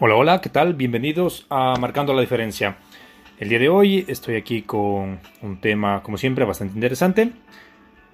Hola, hola, ¿qué tal? Bienvenidos a Marcando la Diferencia. El día de hoy estoy aquí con un tema, como siempre, bastante interesante.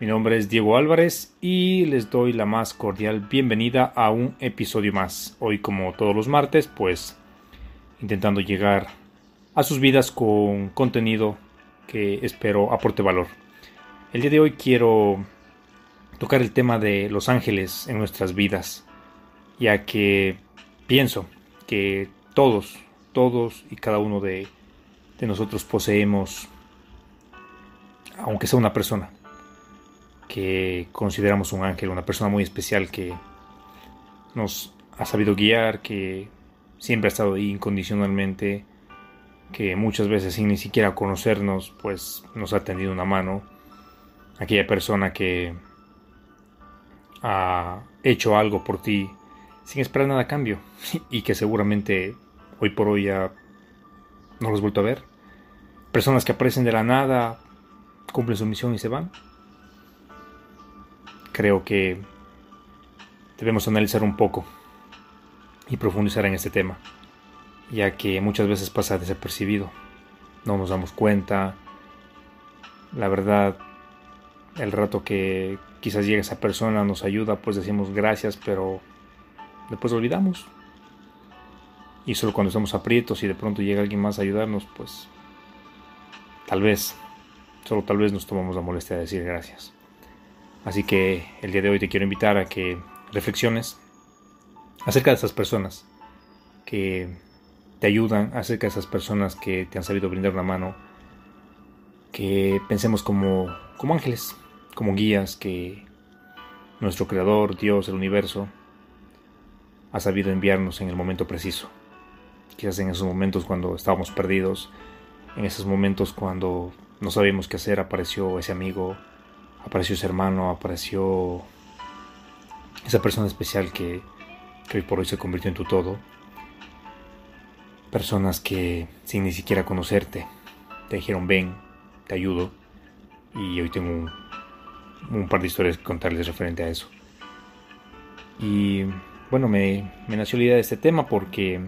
Mi nombre es Diego Álvarez y les doy la más cordial bienvenida a un episodio más. Hoy, como todos los martes, pues intentando llegar a sus vidas con contenido que espero aporte valor. El día de hoy quiero tocar el tema de los ángeles en nuestras vidas, ya que pienso que todos, todos y cada uno de, nosotros poseemos, aunque sea una persona, que consideramos un ángel, una persona muy especial que nos ha sabido guiar, que siempre ha estado ahí incondicionalmente, que muchas veces sin ni siquiera conocernos, pues nos ha tendido una mano. Aquella persona que ha hecho algo por ti sin esperar nada a cambio y que seguramente hoy por hoy ya no los he vuelto a ver. Personas que aparecen de la nada, cumplen su misión y se van. Creo que debemos analizar un poco y profundizar en este tema, ya que muchas veces pasa desapercibido. No nos damos cuenta. La verdad, el rato que quizás llegue esa persona nos ayuda, pues decimos gracias, pero después olvidamos. Y solo cuando estamos aprietos y de pronto llega alguien más a ayudarnos, pues tal vez, solo tal vez nos tomamos la molestia de decir gracias. Así que el día de hoy te quiero invitar a que reflexiones acerca de esas personas que te ayudan, acerca de esas personas que te han sabido brindar una mano, que pensemos como, como ángeles, como guías, que nuestro Creador, Dios, el universo, ha sabido enviarnos en el momento preciso. Quizás en esos momentos cuando estábamos perdidos, en esos momentos cuando no sabíamos qué hacer, apareció ese amigo, apareció ese hermano, apareció esa persona especial que, hoy por hoy se convirtió en tu todo. Personas que sin ni siquiera conocerte te dijeron ven, te ayudo. Y hoy tengo un, un par de historias que contarles referente a eso. Y bueno, me, nació la idea de este tema porque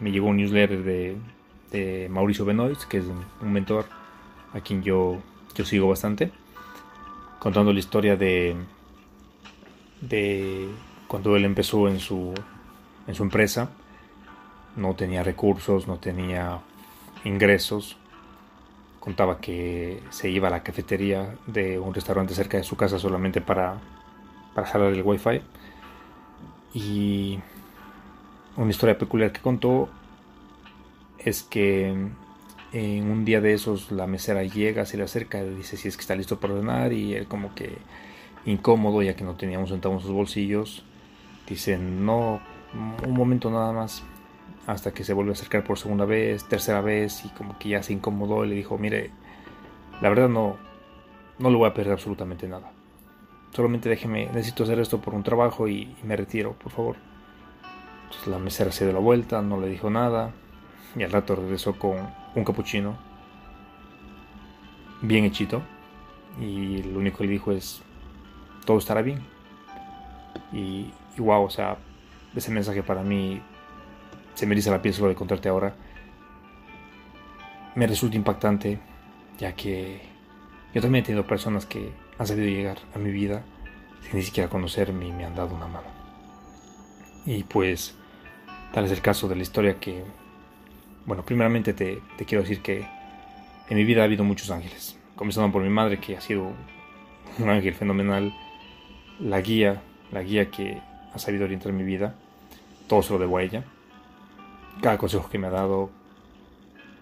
me llegó un newsletter de, Mauricio Benoist, que es un, mentor a quien yo, yo sigo bastante, contando la historia de, de cuando él empezó en su, en su empresa. No tenía recursos, no tenía ingresos. Contaba que se iba a la cafetería de un restaurante cerca de su casa solamente para, para jalar el wifi y una historia peculiar que contó es que en un día de esos la mesera llega, se le acerca y dice si es que está listo para ordenar y él como que incómodo ya que no teníamos centavos en sus bolsillos, dice no, un momento nada más hasta que se vuelve a acercar por segunda vez, tercera vez y como que ya se incomodó y le dijo mire, la verdad no, no le voy a perder absolutamente nada solamente déjeme, necesito hacer esto por un trabajo y, me retiro, por favor. La mesera se dio la vuelta, no le dijo nada y al rato regresó con un capuchino bien hechito y lo único que dijo es todo estará bien. Y, wow, o sea, ese mensaje para mí se me dice la piel solo de contarte ahora. Me resulta impactante ya que yo también he tenido personas que han sabido llegar a mi vida sin ni siquiera conocerme y me han dado una mano. Y pues tal es el caso de la historia que, bueno, primeramente te, quiero decir que en mi vida ha habido muchos ángeles, comenzando por mi madre que ha sido un ángel fenomenal, la guía, la guía que ha sabido orientar mi vida, todo se lo debo a ella, cada consejo que me ha dado,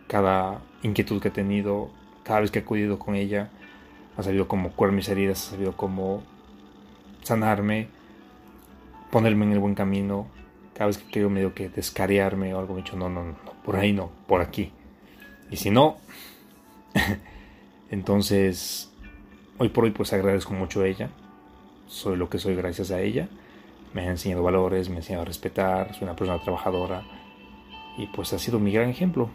cada inquietud que he tenido, cada vez que he acudido con ella, ha sabido cómo curar mis heridas, ha sabido cómo sanarme, ponerme en el buen camino. Cada vez que quiero medio que descarearme o algo, me he dicho, no, no, no, por ahí no, por aquí. Y si no, entonces, hoy por hoy pues agradezco mucho a ella. Soy lo que soy gracias a ella. Me ha enseñado valores, me ha enseñado a respetar, soy una persona trabajadora. Y pues ha sido mi gran ejemplo.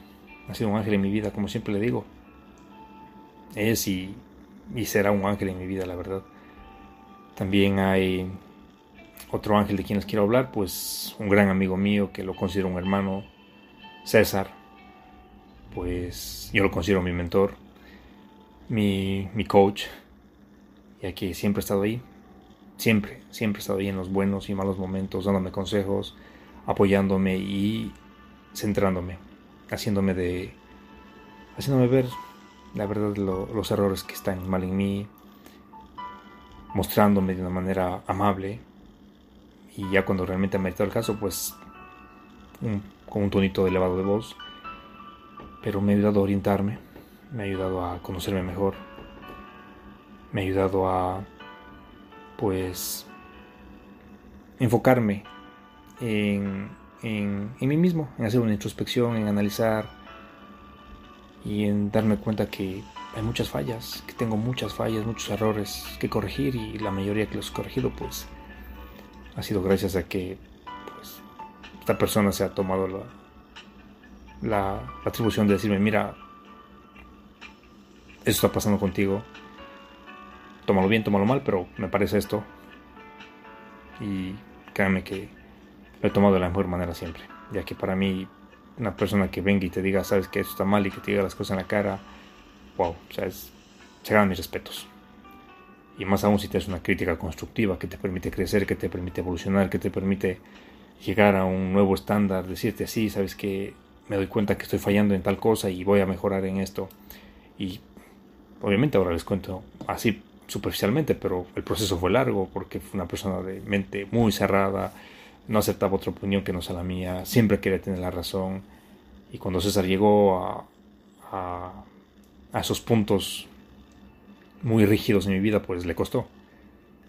Ha sido un ángel en mi vida, como siempre le digo. Es y y será un ángel en mi vida, la verdad. También hay otro ángel de quien les quiero hablar, pues un gran amigo mío que lo considero un hermano, César, pues yo lo considero mi mentor, mi, mi coach, ya que siempre he estado ahí, siempre, siempre he estado ahí en los buenos y malos momentos, dándome consejos, apoyándome y centrándome, haciéndome de, haciéndome ver la verdad los errores que están mal en mí, mostrándome de una manera amable. Y ya cuando realmente ha metido el caso, pues con un tonito elevado de voz, pero me ha ayudado a orientarme, me ha ayudado a conocerme mejor, me ha ayudado a pues enfocarme en, en, en mí mismo, en hacer una introspección, en analizar y en darme cuenta que hay muchas fallas, que tengo muchas fallas, muchos errores que corregir y la mayoría que los he corregido pues ha sido gracias a que pues, esta persona se ha tomado la, la, atribución de decirme, mira, eso está pasando contigo, tómalo bien, tómalo mal, pero me parece esto. Y créanme que lo he tomado de la mejor manera siempre, ya que para mí una persona que venga y te diga, sabes que esto está mal y que te diga las cosas en la cara, wow, o sea, se ganan mis respetos. Y más aún si te una crítica constructiva que te permite crecer, que te permite evolucionar, que te permite llegar a un nuevo estándar, decirte así, sabes que me doy cuenta que estoy fallando en tal cosa y voy a mejorar en esto. Y obviamente ahora les cuento así superficialmente, pero el proceso fue largo porque fue una persona de mente muy cerrada, no aceptaba otra opinión que no sea la mía, siempre quería tener la razón. Y cuando César llegó a, a, a esos puntos muy rígidos en mi vida, pues le costó.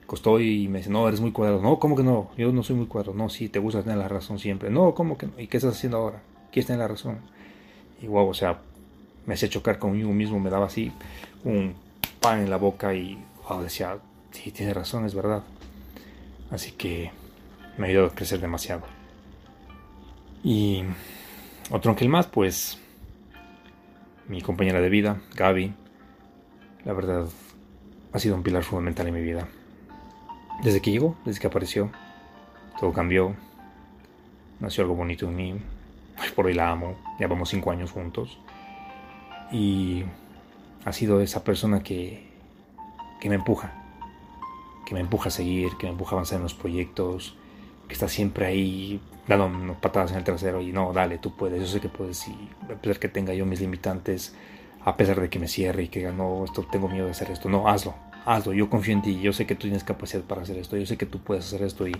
Costó y me dice, no, eres muy cuadrado. No, ¿cómo que no? Yo no soy muy cuadrado. No, sí, te gusta tener la razón siempre. No, ¿cómo que no? ¿Y qué estás haciendo ahora? ¿Quieres tener la razón? Y wow, o sea, me hacía chocar conmigo mismo, me daba así un pan en la boca y wow, decía, sí, tiene razón, es verdad. Así que me ayudó a crecer demasiado. Y otro ángel más, pues mi compañera de vida, Gaby, la verdad, ha sido un pilar fundamental en mi vida. Desde que llegó, desde que apareció, todo cambió. Nació algo bonito en mí. por hoy la amo. Ya vamos cinco años juntos. Y ha sido esa persona que, que me empuja. Que me empuja a seguir, que me empuja a avanzar en los proyectos. Que está siempre ahí dando patadas en el trasero. Y no, dale, tú puedes. Yo sé que puedes. Y a pesar que tenga yo mis limitantes a pesar de que me cierre y que no, esto tengo miedo de hacer esto. No, hazlo, hazlo. Yo confío en ti. Yo sé que tú tienes capacidad para hacer esto. Yo sé que tú puedes hacer esto. Y,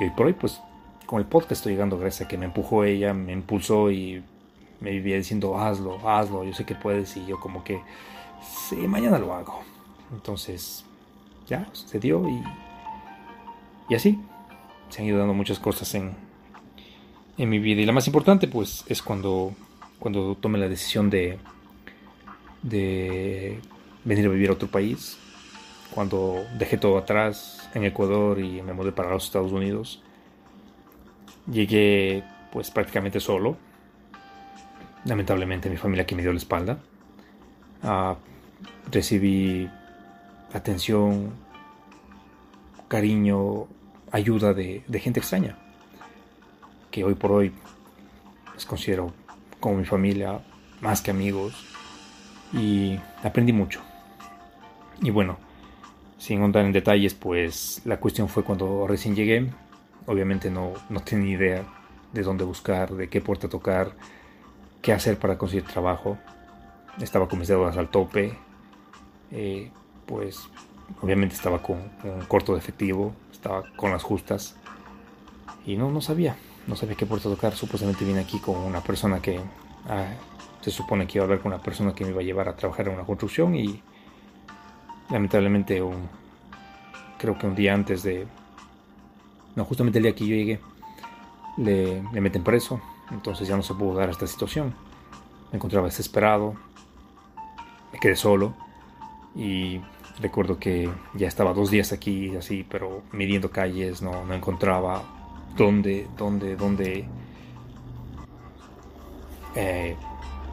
y hoy por hoy, pues, con el podcast estoy llegando gracias a que me empujó ella, me impulsó y me vivía diciendo, hazlo, hazlo. Yo sé que puedes. Y yo, como que, sí, mañana lo hago. Entonces, ya, se dio y, y así. Se han ido dando muchas cosas en, en mi vida. Y la más importante, pues, es cuando cuando tomé la decisión de, de venir a vivir a otro país, cuando dejé todo atrás en Ecuador y me mudé para los Estados Unidos, llegué pues prácticamente solo. Lamentablemente mi familia que me dio la espalda. Ah, recibí atención, cariño, ayuda de, gente extraña, que hoy por hoy les considero como mi familia, más que amigos, y aprendí mucho. Y bueno, sin entrar en detalles, pues la cuestión fue cuando recién llegué, obviamente no, no tenía idea de dónde buscar, de qué puerta tocar, qué hacer para conseguir trabajo. Estaba con mis deudas al tope, eh, pues obviamente estaba con, corto de efectivo, estaba con las justas y no, no sabía no sabía qué puerta tocar. Supuestamente vine aquí con una persona que ah, se supone que iba a ver con una persona que me iba a llevar a trabajar en una construcción y lamentablemente un, creo que un día antes de... No, justamente el día que yo llegué le, le meten preso. Entonces ya no se pudo dar esta situación. Me encontraba desesperado. Me quedé solo. Y recuerdo que ya estaba dos días aquí así, pero midiendo calles, no, no encontraba dónde, dónde, dónde eh,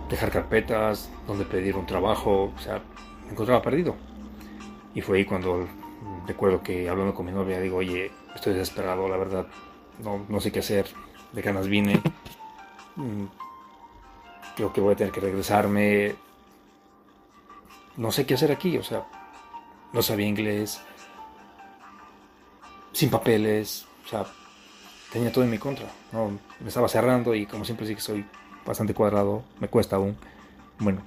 dejar carpetas, dónde pedir un trabajo, o sea, me encontraba perdido. Y fue ahí cuando recuerdo que hablando con mi novia, digo, oye, Estoy desesperado, la verdad. No, no sé qué hacer. De ganas vine. Mm, creo que voy a tener que regresarme. No sé qué hacer aquí, o sea, no sabía inglés. Sin papeles, o sea, tenía todo en mi contra. No, me estaba cerrando y como siempre sí que soy bastante cuadrado, me cuesta aún. Bueno,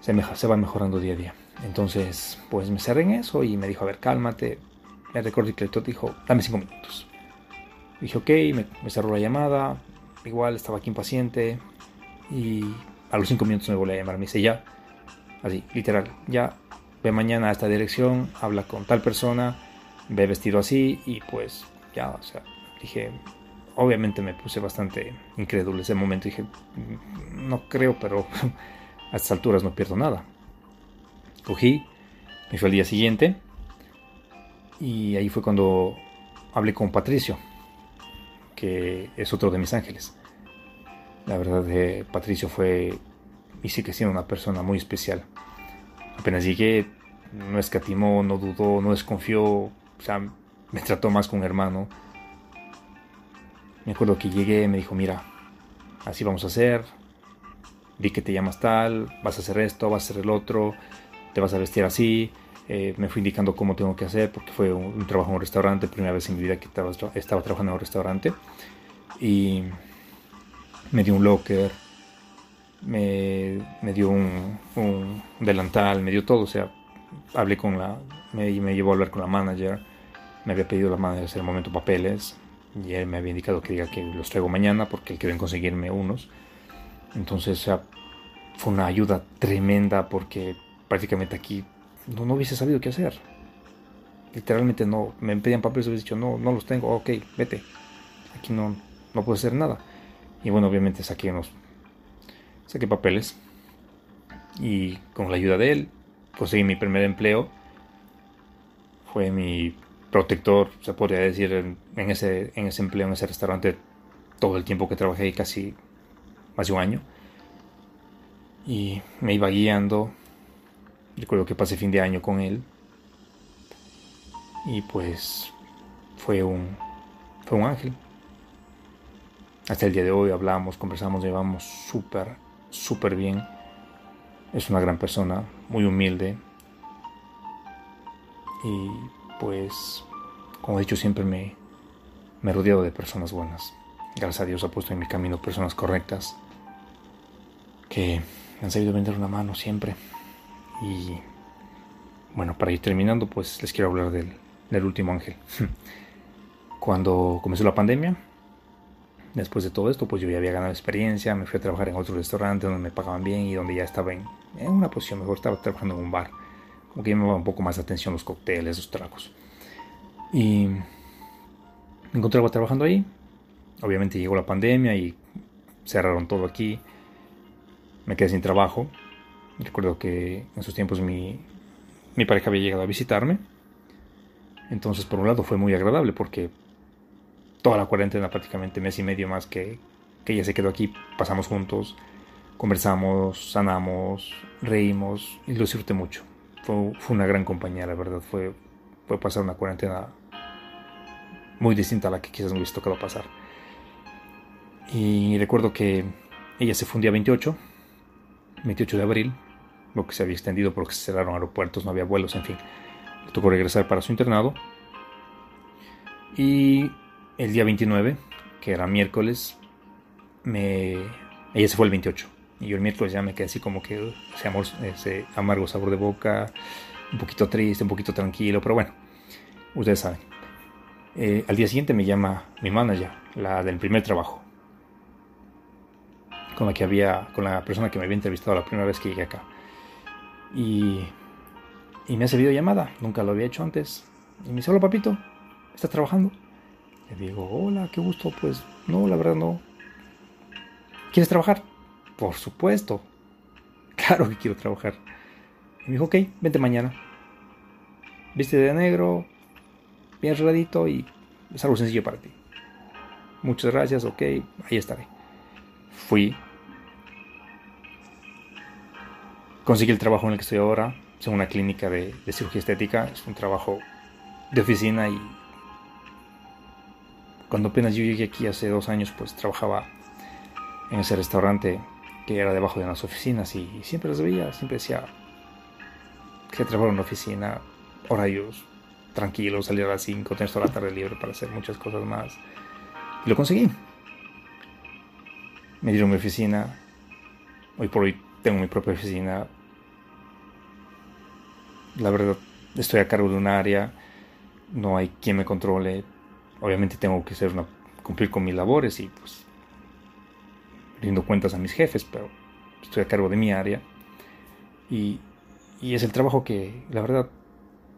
se, me, se va mejorando día a día. Entonces, pues me cerré en eso y me dijo, a ver, cálmate. Me recordé que el dijo, dame cinco minutos. Dije, ok, me, me, cerró la llamada. Igual estaba aquí impaciente. Y a los cinco minutos me volvió a llamar. Me dice, ya, así, literal, ya, ve mañana a esta dirección, habla con tal persona, ve vestido así y pues ya, o sea, dije, obviamente me puse bastante incrédulo ese momento. Dije, no creo, pero a estas alturas no pierdo nada. Cogí, me fui al día siguiente y ahí fue cuando hablé con Patricio, que es otro de mis ángeles. La verdad, eh, Patricio fue y sigue siendo una persona muy especial. Apenas llegué, no escatimó, no dudó, no desconfió, o sea, me trató más con un hermano me acuerdo que llegué, me dijo, mira, así vamos a hacer, vi que te llamas tal, vas a hacer esto, vas a hacer el otro, te vas a vestir así. Eh, me fui indicando cómo tengo que hacer porque fue un, trabajo en un restaurante, primera vez en mi vida que estaba, estaba, trabajando en un restaurante. Y me dio un locker, me, me dio un, un, delantal, me dio todo. O sea, hablé con la, me, me llevó a hablar con la manager, me había pedido la manager hacer el momento papeles, y él me había indicado que diga que los traigo mañana porque él quieren conseguirme unos. Entonces fue una ayuda tremenda porque prácticamente aquí no, no hubiese sabido qué hacer. Literalmente no, me pedían papeles hubiese dicho, no, no los tengo, ok, vete. Aquí no, no puedo hacer nada. Y bueno, obviamente saqué unos, saqué papeles y con la ayuda de él conseguí mi primer empleo. Fue mi protector, se podría decir, en, ese, en ese empleo, en ese restaurante, todo el tiempo que trabajé ahí, casi más de un año. Y me iba guiando. Recuerdo que pasé fin de año con él. Y pues fue un, fue un ángel. Hasta el día de hoy hablamos, conversamos, llevamos súper, súper bien. Es una gran persona, muy humilde. Y pues, como he dicho, siempre me, me he rodeado de personas buenas. Gracias a Dios ha puesto en mi camino personas correctas que han sabido vender una mano siempre. Y bueno, para ir terminando, pues les quiero hablar del, del último ángel. Cuando comenzó la pandemia, después de todo esto, pues yo ya había ganado experiencia, me fui a trabajar en otro restaurante donde me pagaban bien y donde ya estaba en, en una posición mejor, estaba trabajando en un bar como que me va un poco más atención los cócteles, los tragos. Y me encontraba trabajando ahí. Obviamente llegó la pandemia y cerraron todo aquí. Me quedé sin trabajo. Recuerdo que en esos tiempos mi, mi pareja había llegado a visitarme. Entonces, por un lado, fue muy agradable porque toda la cuarentena, prácticamente mes y medio más que, que ella se quedó aquí, pasamos juntos, conversamos, sanamos, reímos y lo disfruté mucho fue, una gran compañía, la verdad. Fue, fue pasar una cuarentena muy distinta a la que quizás me hubiese tocado pasar. Y recuerdo que ella se fundía 28, 28 de abril, lo que se había extendido porque se cerraron aeropuertos, no había vuelos, en fin. Le tocó regresar para su internado. Y el día 29, que era miércoles, me... ella se fue el 28. Y yo el miércoles ya me quedé así como que ese, amor, ese amargo sabor de boca, un poquito triste, un poquito tranquilo, pero bueno, ustedes saben. Eh, al día siguiente me llama mi manager, la del primer trabajo, con la que había, con la persona que me había entrevistado la primera vez que llegué acá. Y, y me hace videollamada, nunca lo había hecho antes. Y me dice, hola papito, ¿estás trabajando? Le digo, hola, qué gusto, pues no, la verdad no. ¿Quieres trabajar? Por supuesto. Claro que quiero trabajar. Y me dijo, ok, vente mañana. Viste de negro, bien arregladito y es algo sencillo para ti. Muchas gracias, ok, ahí estaré. Fui. Conseguí el trabajo en el que estoy ahora. Es una clínica de, de cirugía estética. Es un trabajo de oficina y cuando apenas yo llegué aquí hace dos años, pues trabajaba en ese restaurante que era debajo de unas oficinas y siempre las veía, siempre decía que trabajar en una oficina, horarios tranquilos, salir a las 5, tener toda la tarde libre para hacer muchas cosas más. Y lo conseguí. Me dieron mi oficina. Hoy por hoy tengo mi propia oficina. La verdad, estoy a cargo de un área. No hay quien me controle. Obviamente tengo que ser una, cumplir con mis labores y pues rindo cuentas a mis jefes, pero estoy a cargo de mi área. Y, y es el trabajo que, la verdad,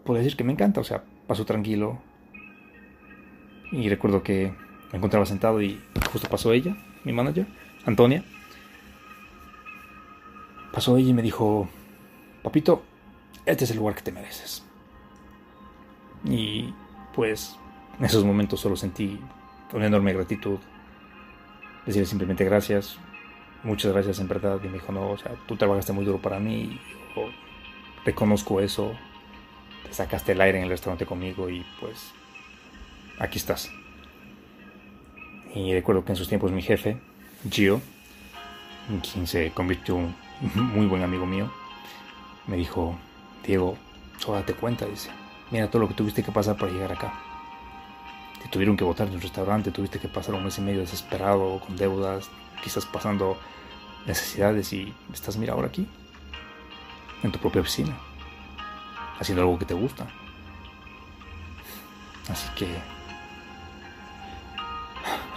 puedo decir que me encanta. O sea, paso tranquilo. Y recuerdo que me encontraba sentado y justo pasó ella, mi manager, Antonia. Pasó ella y me dijo, papito, este es el lugar que te mereces. Y pues en esos momentos solo sentí una enorme gratitud. Decirle simplemente gracias, muchas gracias en verdad. Y me dijo, no, o sea, tú trabajaste muy duro para mí. Reconozco eso. Te sacaste el aire en el restaurante conmigo y pues aquí estás. Y recuerdo que en sus tiempos mi jefe, Gio, quien se convirtió un muy buen amigo mío, me dijo, Diego, solo date cuenta, dice, mira todo lo que tuviste que pasar para llegar acá. Te tuvieron que botar de un restaurante, tuviste que pasar un mes y medio desesperado, con deudas, quizás pasando necesidades y estás, mira, ahora aquí, en tu propia oficina, haciendo algo que te gusta. Así que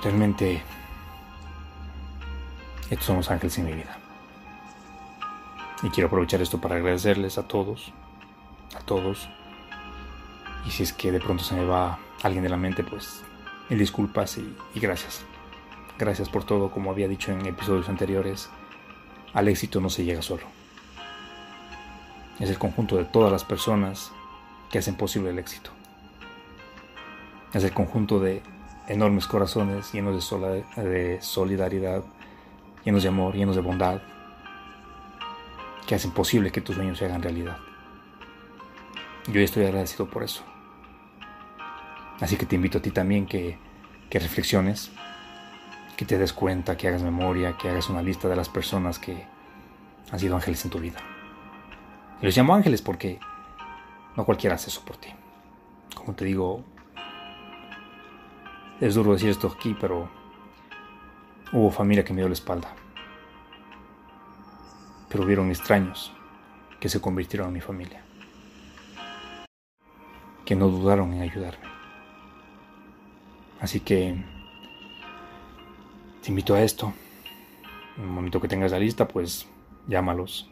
realmente estos son los ángeles en mi vida. Y quiero aprovechar esto para agradecerles a todos, a todos. Y si es que de pronto se me va alguien de la mente, pues mil disculpas y, y gracias. Gracias por todo, como había dicho en episodios anteriores, al éxito no se llega solo. Es el conjunto de todas las personas que hacen posible el éxito. Es el conjunto de enormes corazones llenos de, solidaridad, llenos de amor, llenos de bondad, que hacen posible que tus sueños se hagan realidad. Yo estoy agradecido por eso. Así que te invito a ti también que, que reflexiones, que te des cuenta, que hagas memoria, que hagas una lista de las personas que han sido ángeles en tu vida. Y los llamo ángeles porque no cualquiera hace eso por ti. Como te digo, es duro decir esto aquí, pero hubo familia que me dio la espalda. Pero hubieron extraños que se convirtieron en mi familia. Que no dudaron en ayudarme. Así que te invito a esto. En el momento que tengas la lista, pues llámalos,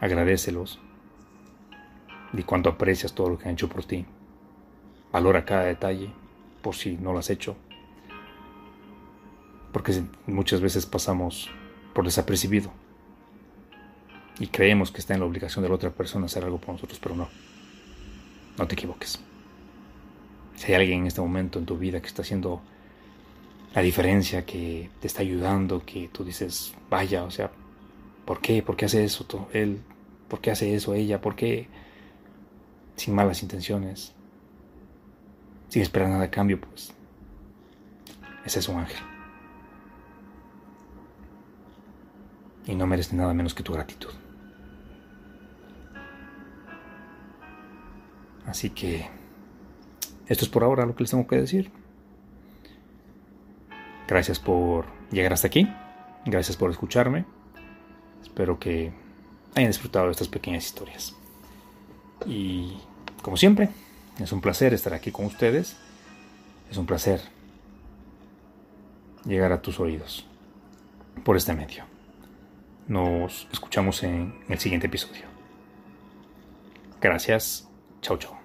agradecelos, di cuánto aprecias todo lo que han hecho por ti. Valora cada detalle por si no lo has hecho. Porque muchas veces pasamos por desapercibido y creemos que está en la obligación de la otra persona hacer algo por nosotros, pero no. No te equivoques. Si hay alguien en este momento en tu vida que está haciendo la diferencia, que te está ayudando, que tú dices, vaya, o sea, ¿por qué? ¿Por qué hace eso él? ¿Por qué hace eso ella? ¿Por qué? Sin malas intenciones sin esperar nada a cambio, pues ese es un ángel. Y no merece nada menos que tu gratitud. Así que esto es por ahora lo que les tengo que decir. Gracias por llegar hasta aquí. Gracias por escucharme. Espero que hayan disfrutado de estas pequeñas historias. Y como siempre, es un placer estar aquí con ustedes. Es un placer llegar a tus oídos por este medio. Nos escuchamos en el siguiente episodio. Gracias. Chao, chao.